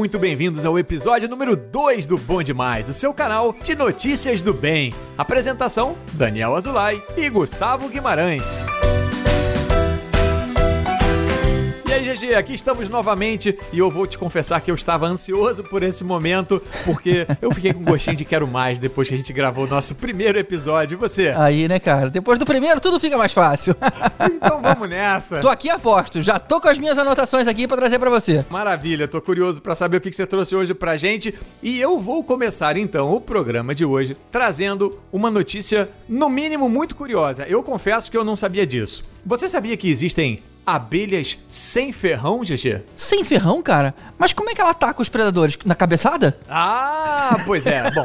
muito bem-vindos ao episódio número 2 do Bom Demais, o seu canal de notícias do bem. Apresentação: Daniel Azulay e Gustavo Guimarães. Aí, GG, aqui estamos novamente e eu vou te confessar que eu estava ansioso por esse momento, porque eu fiquei com gostinho de quero mais depois que a gente gravou o nosso primeiro episódio. E você? Aí, né, cara? Depois do primeiro, tudo fica mais fácil. Então vamos nessa. tô aqui a posto, já tô com as minhas anotações aqui pra trazer pra você. Maravilha, tô curioso pra saber o que que você trouxe hoje pra gente e eu vou começar então o programa de hoje trazendo uma notícia no mínimo muito curiosa. Eu confesso que eu não sabia disso. Você sabia que existem abelhas sem ferrão, GG? Sem ferrão, cara? Mas como é que ela ataca os predadores? Na cabeçada? Ah, pois é. Bom,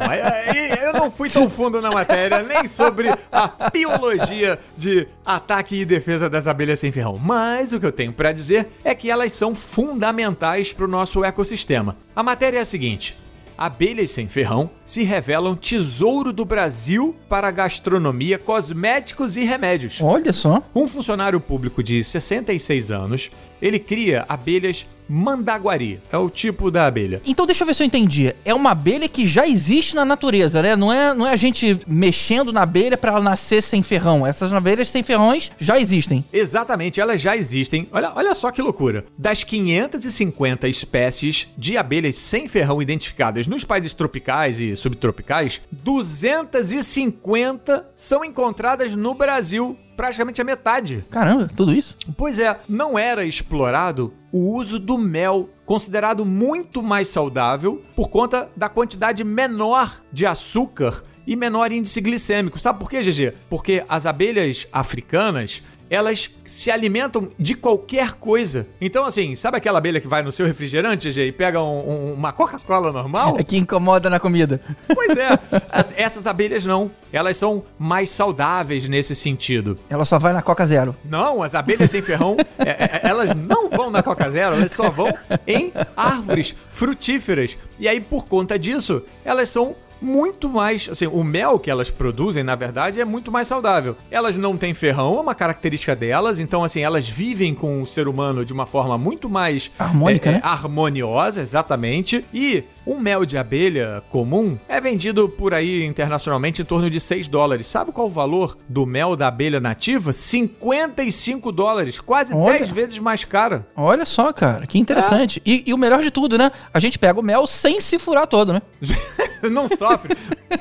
eu não fui tão fundo na matéria, nem sobre a biologia de ataque e defesa das abelhas sem ferrão. Mas o que eu tenho pra dizer é que elas são fundamentais pro nosso ecossistema. A matéria é a seguinte. Abelhas sem ferrão se revelam tesouro do Brasil para gastronomia, cosméticos e remédios. Olha só. Um funcionário público de 66 anos, ele cria abelhas mandaguari. É o tipo da abelha. Então deixa eu ver se eu entendi. É uma abelha que já existe na natureza, né? Não é, não é a gente mexendo na abelha pra ela nascer sem ferrão. Essas abelhas sem ferrões já existem. Exatamente, elas já existem. Olha, olha só que loucura. Das 550 espécies de abelhas sem ferrão identificadas nos países tropicais e subtropicais, 250 são encontradas no Brasil. Praticamente a metade. Caramba, tudo isso? Pois é, não era explorado o uso do mel, considerado muito mais saudável por conta da quantidade menor de açúcar e menor índice glicêmico. Sabe por quê, GG? Porque as abelhas africanas, elas se alimentam de qualquer coisa. Então, assim, sabe aquela abelha que vai no seu refrigerante, GG, e pega um- um- uma Coca-Cola normal? É que incomoda na comida. Pois é, as- essas abelhas não. Elas são mais saudáveis nesse sentido. Ela só vai na Coca Zero. Não, as abelhas sem ferrão, é, é, elas não vão na Coca Zero, elas só vão em árvores frutíferas. E aí, por conta disso, elas são muito mais. Assim, o mel que elas produzem, na verdade, é muito mais saudável. Elas não têm ferrão, é uma característica delas, então, assim, elas vivem com o ser humano de uma forma muito mais. Harmônica, é, é, né? harmoniosa, exatamente. E um mel de abelha comum é vendido por aí internacionalmente em torno de 6 dólares. Sabe qual o valor do mel da abelha nativa? 55 dólares, quase Olha. 10 vezes mais cara. Olha só, cara, que interessante. E, e o melhor de tudo, né? A gente pega o mel sem se furar todo, né? Não sofre.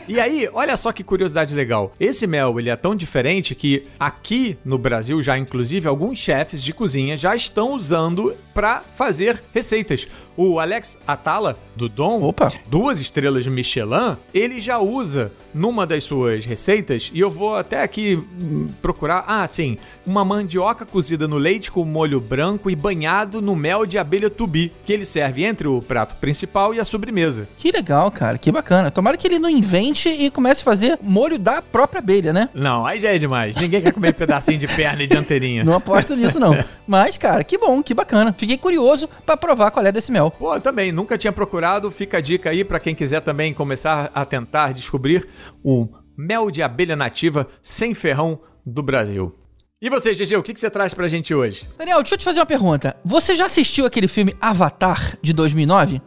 e aí, olha só que curiosidade legal. Esse mel, ele é tão diferente que aqui no Brasil já inclusive alguns chefes de cozinha já estão usando pra fazer receitas. O Alex Atala do Dom, Opa. duas estrelas de Michelin, ele já usa numa das suas receitas e eu vou até aqui hum, procurar, ah, sim, uma mandioca cozida no leite com molho branco e banhado no mel de abelha tubi, que ele serve entre o prato principal e a sobremesa. Que legal, cara, que bacana. Tomara que ele não invente e comece a fazer molho da própria abelha, né? Não, aí já é demais. Ninguém quer comer pedacinho de perna e de anteirinha. Não aposto nisso, não. Mas, cara, que bom, que bacana. Fiquei curioso pra provar qual é desse mel. Pô, eu também, nunca tinha procurado. Fica a dica aí pra quem quiser também começar a tentar descobrir o mel de abelha nativa sem ferrão do Brasil. E você, GG, o que, que você traz pra gente hoje? Daniel, deixa eu te fazer uma pergunta. Você já assistiu aquele filme Avatar de 2009?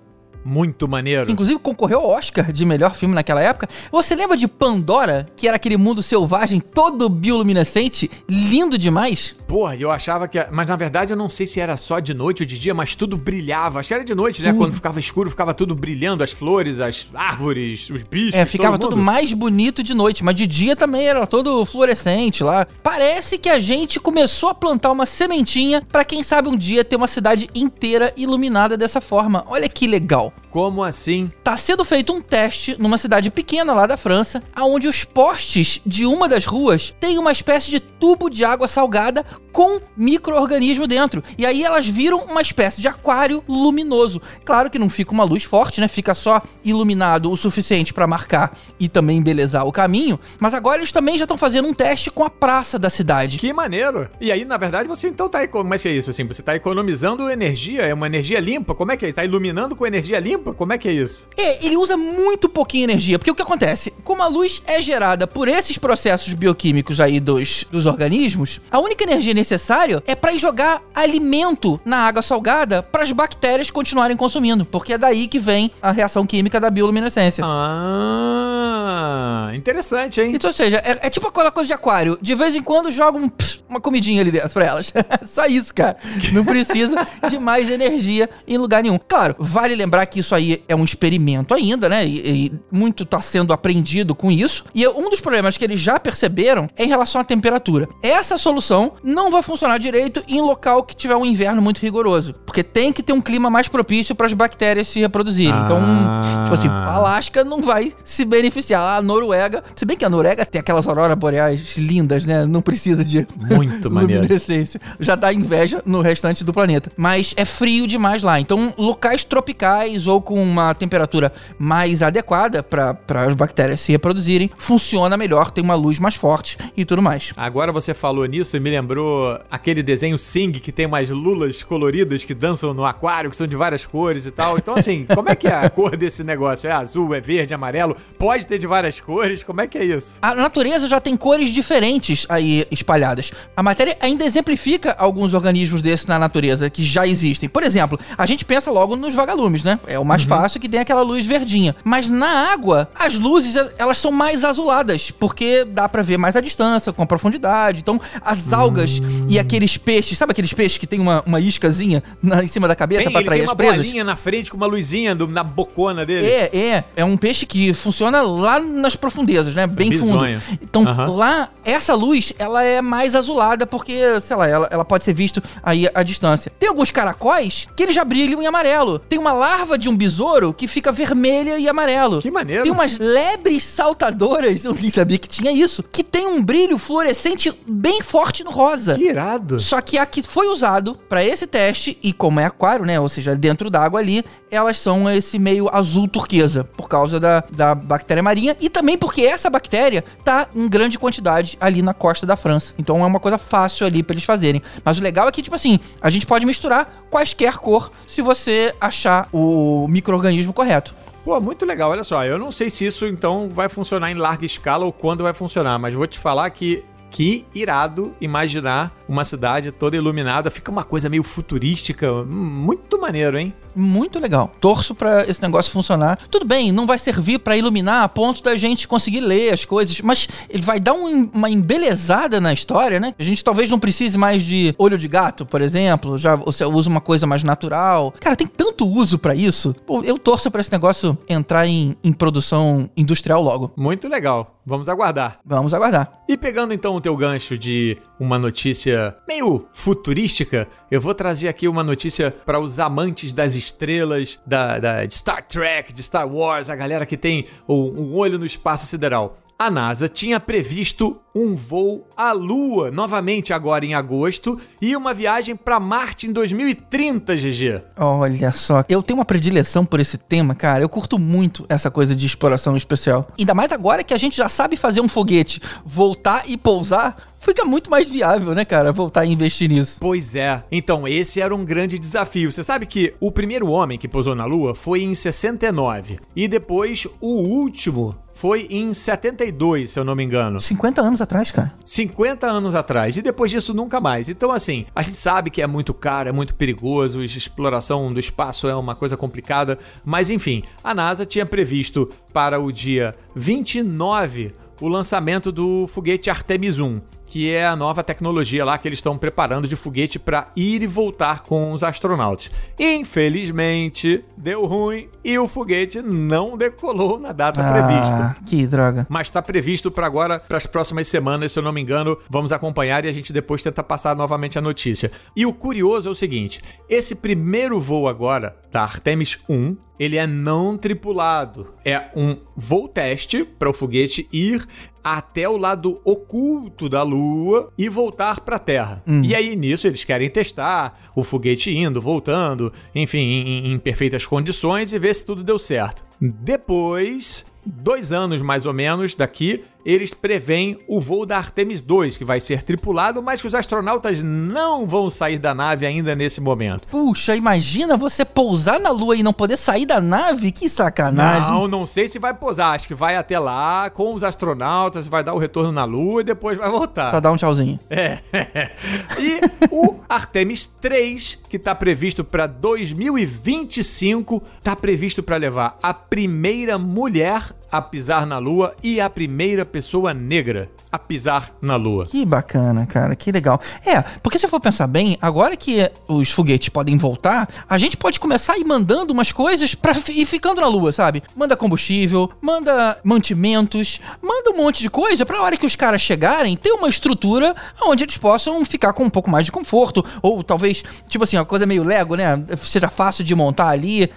Muito maneiro. Inclusive concorreu ao Oscar de melhor filme naquela época. Você lembra de Pandora, que era aquele mundo selvagem todo bioluminescente, lindo demais? Porra, eu achava que. Mas na verdade eu não sei se era só de noite ou de dia, mas tudo brilhava. Acho que era de noite, né? Quando ficava escuro, ficava tudo brilhando, as flores, as árvores, os bichos. É, ficava tudo mais bonito de noite, mas de dia também era todo fluorescente lá. Parece que a gente começou a plantar uma sementinha pra quem sabe um dia ter uma cidade inteira iluminada dessa forma. Olha que legal. Como assim? Tá sendo feito um teste numa cidade pequena lá da França, aonde os postes de uma das ruas tem uma espécie de tubo de água salgada com micro-organismo dentro. E aí elas viram uma espécie de aquário luminoso. Claro que não fica uma luz forte, né? Fica só iluminado o suficiente pra marcar e também embelezar o caminho. Mas agora eles também já estão fazendo um teste com a praça da cidade. Que maneiro! E aí, na verdade, você então tá. Como é que é isso? Assim, você tá economizando energia? É uma energia limpa? Como é que é? Tá iluminando com energia limpa? Como é que é isso? É, ele usa muito pouquinha energia, porque o que acontece? Como a luz é gerada por esses processos bioquímicos aí dos, dos organismos, a única energia necessária é para jogar alimento na água salgada para as bactérias continuarem consumindo, porque é daí que vem a reação química da bioluminescência. Ah, interessante, hein? Então, ou seja, é, é tipo aquela coisa de aquário. De vez em quando joga um, pss, uma comidinha ali dentro pra elas. Só isso, cara. Não precisa de mais energia em lugar nenhum. Claro, vale lembrar que isso aí é um experimento ainda, né? E, e muito tá sendo aprendido com isso. E um dos problemas que eles já perceberam é em relação à temperatura. Essa solução não vai funcionar direito em local que tiver um inverno muito rigoroso. Porque tem que ter um clima mais propício para as bactérias se reproduzirem. Então, Ah. tipo assim, a Alasca não vai se beneficiar. A Noruega, se bem que a Noruega tem aquelas auroras boreais lindas, né? Não precisa de Muito maneiro. luminescência. Já dá inveja no restante do planeta. Mas é frio demais lá. Então, locais tropicais ou com uma temperatura mais adequada para as bactérias se reproduzirem, funciona melhor, tem uma luz mais forte e tudo mais. Agora você falou nisso e me lembrou aquele desenho Sing que tem umas lulas coloridas que dançam no aquário, que são de várias cores e tal. Então, assim, como é que é a cor desse negócio? É azul, é verde, é amarelo? Pode ter de várias cores? Como é que é isso? A natureza já tem cores diferentes aí espalhadas. A matéria ainda exemplifica alguns organismos desses na natureza que já existem. Por exemplo, a gente pensa logo nos vagalumes, né? É o mais fácil que tem aquela luz verdinha. Mas na água, as luzes elas são mais azuladas, porque dá pra ver mais a distância, com a profundidade. Então, as algas e aqueles peixes, sabe aqueles peixes que tem uma, uma iscazinha na- em cima da cabeça Tem, pra ele atrair tem as uma presas? bolinha na frente com uma luzinha do- na bocona dele. É, é. É um peixe que funciona lá nas profundezas, né? Bem fundo. Então, Aham. lá, essa luz, ela é mais azulada porque, sei lá, ela, ela pode ser visto aí à distância. Tem alguns caracóis que eles já brilham em amarelo. Tem uma larva de um besouro que fica vermelha e amarelo. Que maneiro. Tem umas lebres saltadoras, eu nem sabia que tinha isso, que tem um brilho fluorescente bem forte no rosa. Que irado. Só que a que foi usado pra esse teste, e como é aquário, né? Ou seja, dentro d'água ali, elas são esse meio azul turquesa, por causa da, da bactéria marinha, e também porque essa bactéria tá em grande quantidade ali na costa da França. Então é uma coisa fácil ali pra eles fazerem. Mas o legal é que, tipo assim, a gente pode misturar quaisquer cor se você achar o micro-organismo correto. Pô, muito legal. Olha só, eu não sei se isso então vai funcionar em larga escala ou quando vai funcionar, mas vou te falar que que irado imaginar uma cidade toda iluminada. Fica uma coisa meio futurística. Hum, Muito maneiro, hein? Muito legal. Torço pra esse negócio funcionar. Tudo bem, não vai servir pra iluminar a ponto da gente conseguir ler as coisas, mas ele vai dar um- uma embelezada na história, né? A gente talvez não precise mais de olho de gato, por exemplo, já você usa uma coisa mais natural. Cara, tem tanto uso pra isso. Pô, eu torço pra esse negócio entrar em, em produção industrial logo. Muito legal. Vamos aguardar. Vamos aguardar. E pegando então o teu gancho de uma notícia meio futurística, eu vou trazer aqui uma notícia para os amantes das estrelas, da, da- de Star Trek, de Star Wars, a galera que tem o- um olho no espaço sideral. A NASA tinha previsto um voo à Lua novamente agora em agosto e uma viagem para Marte em 2030, GG. Olha só, eu tenho uma predileção por esse tema, cara. Eu curto muito essa coisa de exploração especial. Ainda mais agora que a gente já sabe fazer um foguete voltar e pousar, fica muito mais viável, né, cara? Voltar e investir nisso. Pois é. Então, esse era um grande desafio. Você sabe que o primeiro homem que pousou na Lua foi em 69. E depois o último foi em 72, se eu não me engano. 50 anos atrás, cara. 50 anos atrás. E depois disso, nunca mais. Então, assim, a gente sabe que é muito caro, é muito perigoso, exploração do espaço é uma coisa complicada. Mas, enfim, a NASA tinha previsto para o dia 29 o lançamento do foguete Artemis 1. Que é a nova tecnologia lá que eles estão preparando de foguete para ir e voltar com os astronautas. Infelizmente, deu ruim e o foguete não decolou na data prevista. Ah, que droga. Mas está previsto para agora, para as próximas semanas, se eu não me engano. Vamos acompanhar e a gente depois tenta passar novamente a notícia. E o curioso é o seguinte: esse primeiro voo agora, da Artemis 1, ele é não tripulado. É um voo teste para o foguete ir até o lado oculto da Lua e voltar para a Terra. E aí nisso eles querem testar o foguete indo, voltando, enfim, em, em perfeitas condições e ver se tudo deu certo. Depois dois anos mais ou menos daqui, eles preveem o voo da Artemis 2, que vai ser tripulado, mas que os astronautas não vão sair da nave ainda nesse momento. Puxa, imagina você pousar na Lua e não poder sair da nave? Que sacanagem. Não, não sei se vai pousar. Acho que vai até lá com os astronautas, vai dar o retorno na Lua e depois vai voltar. Só dá um tchauzinho. É. e o Artemis 3, que está previsto para 2025, está previsto para levar a primeira mulher a pisar na Lua e a primeira pessoa negra a pisar na Lua. Que bacana, cara, que legal. É, porque se for pensar bem, agora que os foguetes podem voltar, a gente pode começar a ir mandando umas coisas pra ir ficando na Lua, sabe? Manda combustível, manda mantimentos, manda um monte de coisa pra hora que os caras chegarem ter uma estrutura onde eles possam ficar com um pouco mais de conforto, ou talvez, tipo assim, uma coisa meio Lego, né? Seja fácil de montar ali.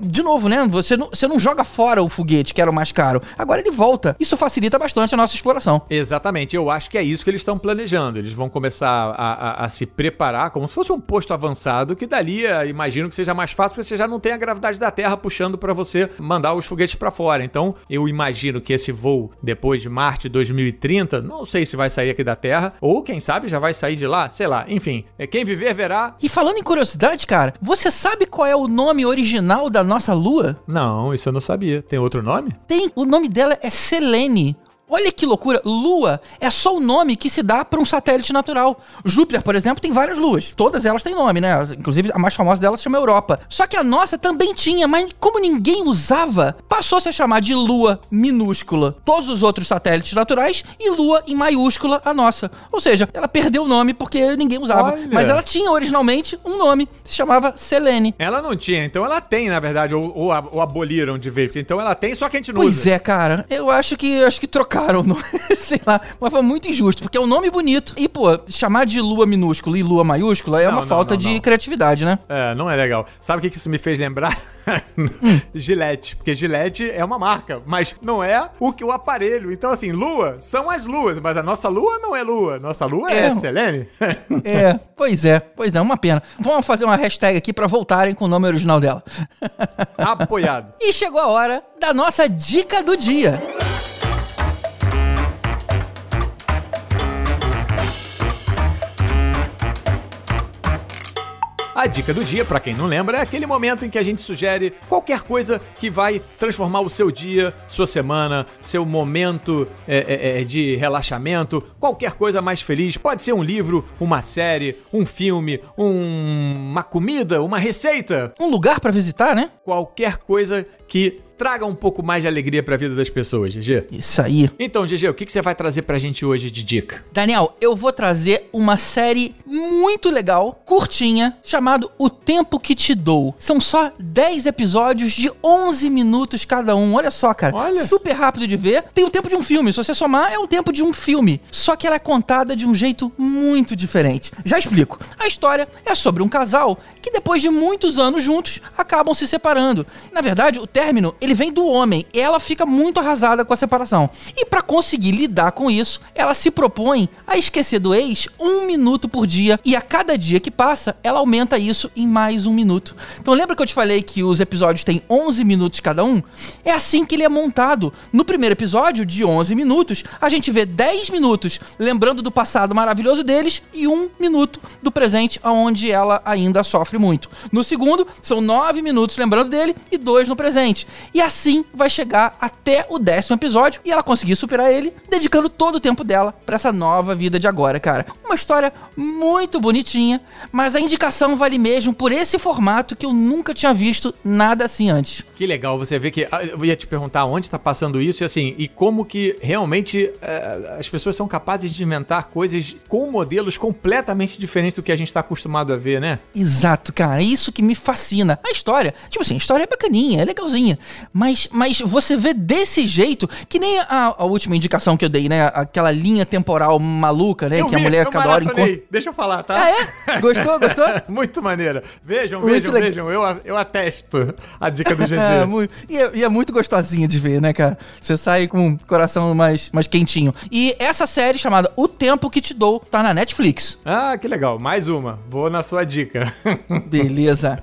De novo, né? Você não, você não joga fora o foguete, que era o mais caro. Agora ele volta. Isso facilita bastante a nossa exploração. Exatamente. Eu acho que é isso que eles estão planejando. Eles vão começar a, a, a, se preparar como se fosse um posto avançado, que dali, imagino que seja mais fácil, porque você já não tem a gravidade da Terra puxando para você mandar os foguetes para fora. Então, eu imagino que esse voo, depois de Marte 2030, não sei se vai sair aqui da Terra, ou quem sabe já vai sair de lá, sei lá. Enfim, é quem viver verá. E falando em curiosidade, cara, você sabe qual é o nome original da nossa Lua? Não, isso eu não sabia. Tem outro nome? Tem o nome dela é Selene. Olha que loucura, Lua é só o nome que se dá para um satélite natural. Júpiter, por exemplo, tem várias luas. Todas elas têm nome, né? Inclusive a mais famosa delas se chama Europa. Só que a nossa também tinha, mas como ninguém usava, passou-se a chamar de Lua minúscula. Todos os outros satélites naturais e Lua em maiúscula a nossa. Ou seja, ela perdeu o nome porque ninguém usava. Olha. Mas ela tinha originalmente um nome, se chamava Selene. Ela não tinha, então ela tem, na verdade, ou, ou, ou aboliram de vez, então ela tem, só que a gente não pois usa. Pois é, cara. Eu acho que acho que trocaram trocaram o nome, sei lá, mas foi muito injusto, porque é um nome bonito. E, pô, chamar de lua minúscula e lua maiúscula é não, uma não, falta não, de criatividade, né? É, não é legal. Sabe o que isso me fez lembrar? hum. Gillette, porque Gillette é uma marca, mas não é o que o aparelho. Então, assim, lua são as luas, mas a nossa lua não é lua. Nossa lua é, é Selene. é, pois é, pois é, uma pena. Vamos fazer uma hashtag aqui para voltarem com o nome original dela. Apoiado. e chegou a hora da nossa dica do dia. A dica do dia, para quem não lembra, é aquele momento em que a gente sugere qualquer coisa que vai transformar o seu dia, sua semana, seu momento é, é, é, de relaxamento, qualquer coisa mais feliz. Pode ser um livro, uma série, um filme, um... uma comida, uma receita. Um lugar para visitar, né? Qualquer coisa que traga um pouco mais de alegria para a vida das pessoas, GG. Isso aí. Então, GG, o que, que você vai trazer pra gente hoje de dica? Daniel, eu vou trazer uma série muito legal, curtinha, chamado O Tempo Que Te Dou. São só 10 episódios de 11 minutos cada um. Olha só, cara. Olha. Super rápido de ver. Tem o tempo de um filme. Se você somar, é o tempo de um filme. Só que ela é contada de um jeito muito diferente. Já explico. A história é sobre um casal que depois de muitos anos juntos acabam se separando. Na verdade, o término ele vem do homem. Ela fica muito arrasada com a separação. E para conseguir lidar com isso, ela se propõe a esquecer do ex um minuto por dia. E a cada dia que passa, ela aumenta isso em mais um minuto. Então lembra que eu te falei que os episódios têm 11 minutos cada um? É assim que ele é montado. No primeiro episódio, de 11 minutos, a gente vê 10 minutos lembrando do passado maravilhoso deles e um minuto do presente, onde ela ainda sofre muito. No segundo, são 9 minutos lembrando dele e dois no presente. E assim vai chegar até o décimo episódio e ela conseguir superar ele, dedicando todo o tempo dela para essa nova vida de agora, cara. Uma história muito bonitinha, mas a indicação vale mesmo por esse formato que eu nunca tinha visto nada assim antes. Que legal você ver que. Ah, eu ia te perguntar onde está passando isso e assim, e como que realmente é, as pessoas são capazes de inventar coisas com modelos completamente diferentes do que a gente está acostumado a ver, né? Exato, cara. É isso que me fascina. A história, tipo assim, a história é bacaninha, é legalzinha. Mas, mas você vê desse jeito, que nem a, a última indicação que eu dei, né? Aquela linha temporal maluca, né? Eu que vi, a mulher cada hora encontra. Deixa eu falar, tá? Ah, é? Gostou? Gostou? muito maneira. Vejam, muito vejam, legal. vejam. Eu, eu atesto a dica do GG. é, muito, e, é, e, é, muito gostosinho de ver, né, cara? Você sai com o coração mais, mais quentinho. E essa série chamada O Tempo Que Te Dou tá na Netflix. Ah, que legal. Mais uma. Vou na sua dica. Beleza.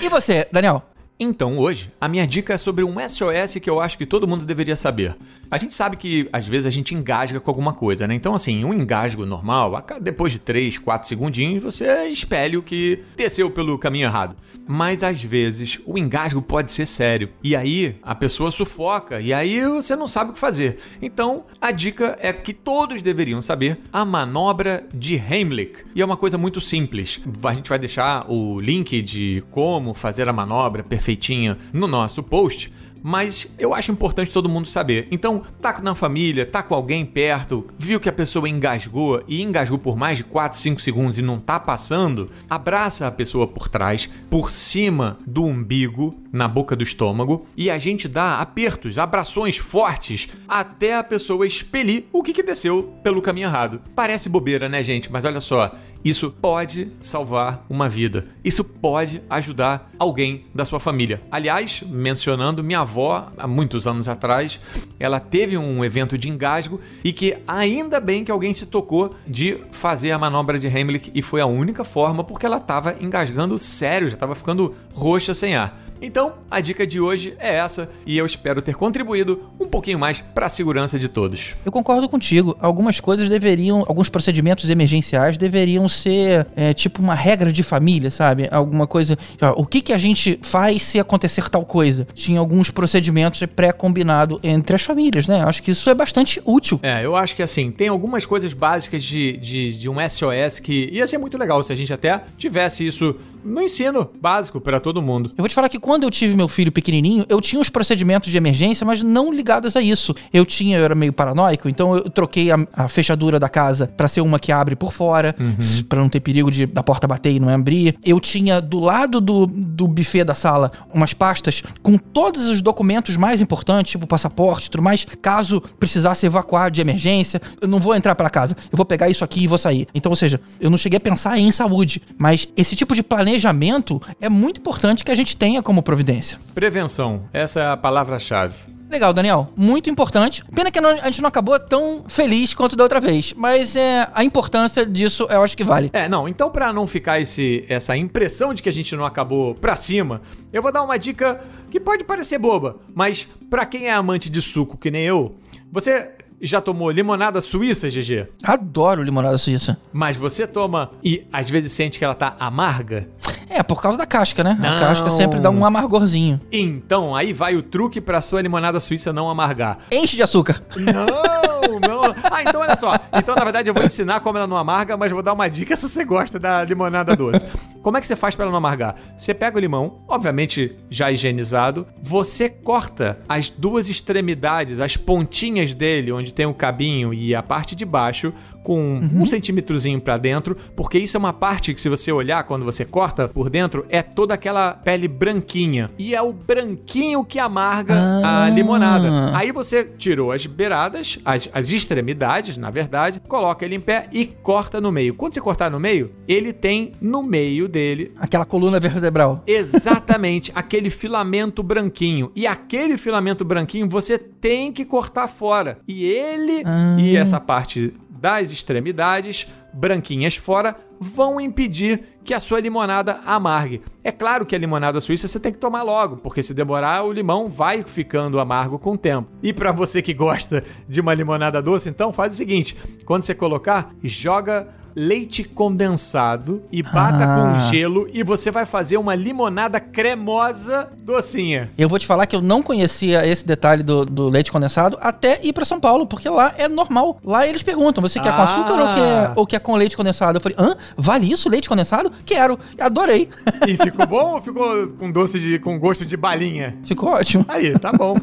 E você, Daniel? Então hoje, a minha dica é sobre um SOS que eu acho que todo mundo deveria saber. A gente sabe que às vezes a gente engasga com alguma coisa, né? Então, assim, um engasgo normal, depois de 3, 4 segundinhos, você espelha o que desceu pelo caminho errado. Mas às vezes o engasgo pode ser sério. E aí a pessoa sufoca, e aí você não sabe o que fazer. Então, a dica é que todos deveriam saber a manobra de Heimlich. E é uma coisa muito simples. A gente vai deixar o link de como fazer a manobra perfeitamente feitinha no nosso post mas eu acho importante todo mundo saber. Então, tá na família, tá com alguém perto, viu que a pessoa engasgou e engasgou por mais de 4, 5 segundos e não tá passando, abraça a pessoa por trás, por cima do umbigo, na boca do estômago, e a gente dá apertos, abrações fortes até a pessoa expelir o que, que desceu pelo caminho errado. Parece bobeira, né, gente? Mas olha só, isso pode salvar uma vida. Isso pode ajudar alguém da sua família. Aliás, mencionando minha avó, há muitos anos atrás, ela teve um evento de engasgo e que ainda bem que alguém se tocou de fazer a manobra de Heimlich e foi a única forma porque ela estava engasgando sério, já estava ficando roxa sem ar. Então, a dica de hoje é essa e eu espero ter contribuído um pouquinho mais para a segurança de todos. Eu concordo contigo. Algumas coisas deveriam, alguns procedimentos emergenciais deveriam ser é, tipo uma regra de família, sabe? Alguma coisa. Ó, o que, que a gente faz se acontecer tal coisa? Tinha alguns procedimentos pré-combinado entre as famílias, né? Acho que isso é bastante útil. É, eu acho que assim, tem algumas coisas básicas de, de, de um SOS que ia ser muito legal se a gente até tivesse isso no ensino básico para todo mundo. Eu vou te falar que quando eu tive meu filho pequenininho, eu tinha os procedimentos de emergência, mas não ligados a isso. Eu tinha, eu era meio paranoico, então eu troquei a, a fechadura da casa para ser uma que abre por fora, uhum. para não ter perigo de da porta bater e não abrir. Eu tinha do lado do, do buffet da sala umas pastas com todos os documentos mais importantes, tipo passaporte e tudo mais, caso precisasse evacuar de emergência. Eu não vou entrar para casa, eu vou pegar isso aqui e vou sair. Então, ou seja, eu não cheguei a pensar em saúde, mas esse tipo de planejamento planejamento é muito importante que a gente tenha como providência. Prevenção, essa é a palavra-chave. Legal, Daniel. Muito importante. Pena que a gente não acabou tão feliz quanto da outra vez. Mas é, a importância disso eu acho que vale. É, não. Então, para não ficar esse, essa impressão de que a gente não acabou pra cima, eu vou dar uma dica que pode parecer boba. Mas para quem é amante de suco, que nem eu, você já tomou limonada suíça, GG? Adoro limonada suíça. Mas você toma e às vezes sente que ela tá amarga? É, por causa da casca, né? Não. A casca sempre dá um amargorzinho. Então, aí vai o truque pra sua limonada suíça não amargar. Enche de açúcar. Não, não. Ah, então olha só. Então, na verdade, eu vou ensinar como ela não amarga, mas vou dar uma dica se você gosta da limonada doce. Como é que você faz para ela não amargar? Você pega o limão, obviamente já higienizado, você corta as duas extremidades, as pontinhas dele, onde tem o cabinho e a parte de baixo, com uhum. um centímetrozinho para dentro, porque isso é uma parte que se você olhar quando você corta por dentro, é toda aquela pele branquinha. E é o branquinho que amarga ah. a limonada. Aí você tirou as beiradas, as, as extremidades, na verdade, coloca ele em pé e corta no meio. Quando você cortar no meio, ele tem no meio dele... Aquela coluna vertebral. Exatamente, aquele filamento branquinho. E aquele filamento branquinho você tem que cortar fora. E ele ah. e essa parte das extremidades, branquinhas fora, vão impedir que a sua limonada amargue. É claro que a limonada suíça você tem que tomar logo, porque se demorar o limão vai ficando amargo com o tempo. E para você que gosta de uma limonada doce, então faz o seguinte, quando você colocar, joga leite condensado e bata ah. com gelo e você vai fazer uma limonada cremosa docinha. Eu vou te falar que eu não conhecia esse detalhe do, do leite condensado até ir para São Paulo, porque lá é normal. Lá eles perguntam: você quer ah. com açúcar ou quer, ou quer com leite condensado? Eu falei: hã? Vale isso, leite condensado? Quero. Adorei. E ficou bom ou ficou com doce de. com gosto de balinha? Ficou ótimo. Aí, tá bom.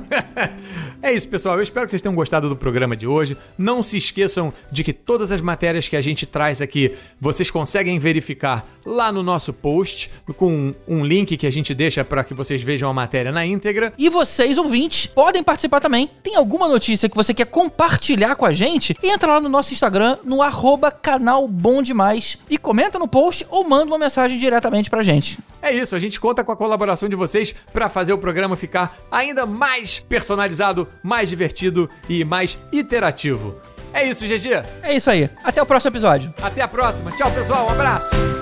É isso, pessoal. Eu espero que vocês tenham gostado do programa de hoje. Não se esqueçam de que todas as matérias que a gente traz aqui vocês conseguem verificar lá no nosso post, com um link que a gente deixa para que vocês vejam a matéria na íntegra. E vocês, ouvintes, podem participar também. Tem alguma notícia que você quer compartilhar com a gente? Entra lá no nosso Instagram, no arroba canal Bom Demais, e comenta no post ou manda uma mensagem diretamente pra gente. É isso, a gente conta com a colaboração de vocês para fazer o programa ficar ainda mais personalizado, mais divertido e mais iterativo. É isso, GG. É isso aí. Até o próximo episódio. Até a próxima. Tchau, pessoal. Um abraço.